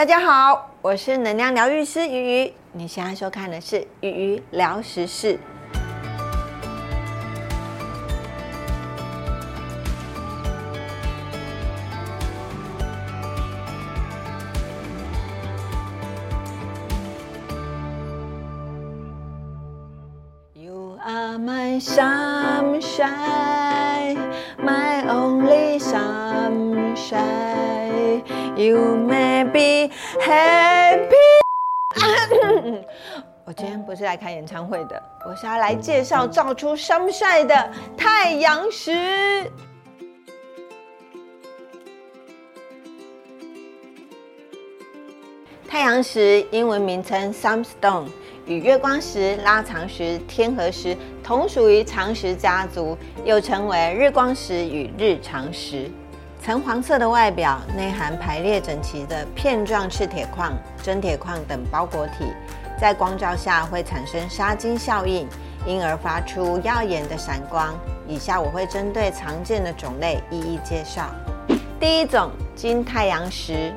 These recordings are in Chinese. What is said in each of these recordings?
大家好，我是能量疗愈师鱼鱼，你现在收看的是鱼鱼聊时事。You are my sunshine, my only sunshine. You may be happy. 我今天不是来开演唱会的，我是要来介绍照出 sunshine 的太阳石。太阳石英文名称 Sunstone，与月光石、拉长石、天河石同属于长石家族，又称为日光石与日长石。橙黄色的外表，内含排列整齐的片状赤铁矿、真铁矿等包裹体，在光照下会产生杀金效应，因而发出耀眼的闪光。以下我会针对常见的种类一一介绍。第一种金太阳石。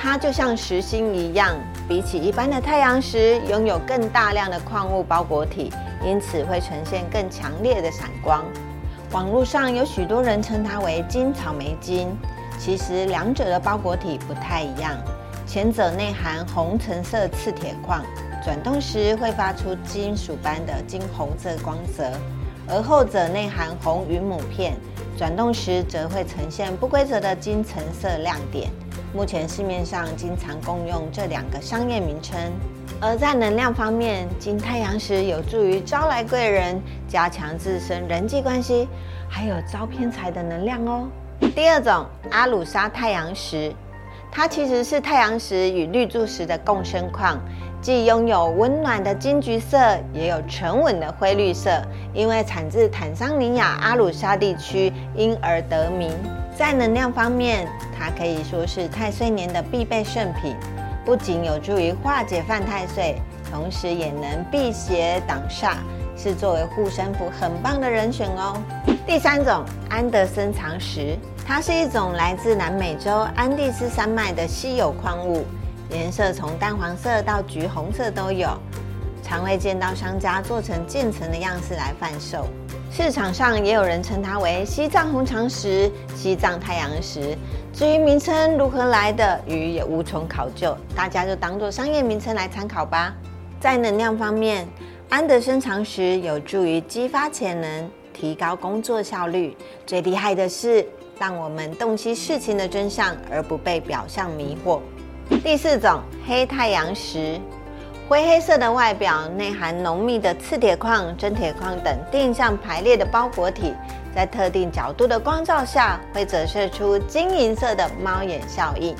它就像石心一样，比起一般的太阳石，拥有更大量的矿物包裹体，因此会呈现更强烈的闪光。网络上有许多人称它为金草莓金，其实两者的包裹体不太一样。前者内含红橙色刺铁矿，转动时会发出金属般的金红色光泽；而后者内含红云母片，转动时则会呈现不规则的金橙色亮点。目前市面上经常共用这两个商业名称。而在能量方面，金太阳石有助于招来贵人，加强自身人际关系，还有招偏财的能量哦。第二种阿鲁沙太阳石，它其实是太阳石与绿柱石的共生矿，既拥有温暖的金橘色，也有沉稳的灰绿色，因为产自坦桑尼亚阿鲁沙地区，因而得名。在能量方面，它可以说是太岁年的必备圣品，不仅有助于化解犯太岁，同时也能辟邪挡煞，是作为护身符很棒的人选哦。第三种安德森长石，它是一种来自南美洲安第斯山脉的稀有矿物，颜色从淡黄色到橘红色都有，常会见到商家做成渐层的样式来贩售。市场上也有人称它为西藏红长石、西藏太阳石。至于名称如何来的，鱼也无从考究，大家就当做商业名称来参考吧。在能量方面，安德森长石有助于激发潜能，提高工作效率。最厉害的是，让我们洞悉事情的真相，而不被表象迷惑。第四种黑太阳石。灰黑色的外表，内含浓密的次铁矿、真铁矿等定向排列的包裹体，在特定角度的光照下，会折射出金银色的猫眼效应。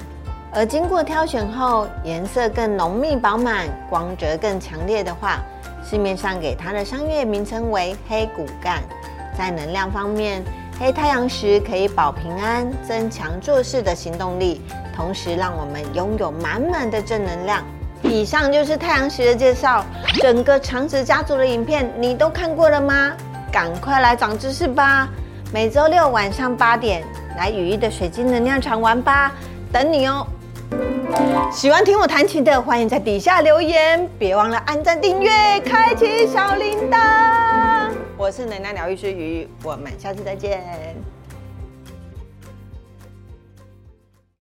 而经过挑选后，颜色更浓密饱满，光泽更强烈的话，市面上给它的商业名称为黑骨干。在能量方面，黑太阳石可以保平安，增强做事的行动力，同时让我们拥有满满的正能量。以上就是太阳石的介绍。整个长石家族的影片你都看过了吗？赶快来长知识吧！每周六晚上八点来羽翼的水晶能量场玩吧，等你哦。喜欢听我弹琴的，欢迎在底下留言，别忘了按赞、订阅、开启小铃铛。我是能量疗愈师鱼，我们下次再见。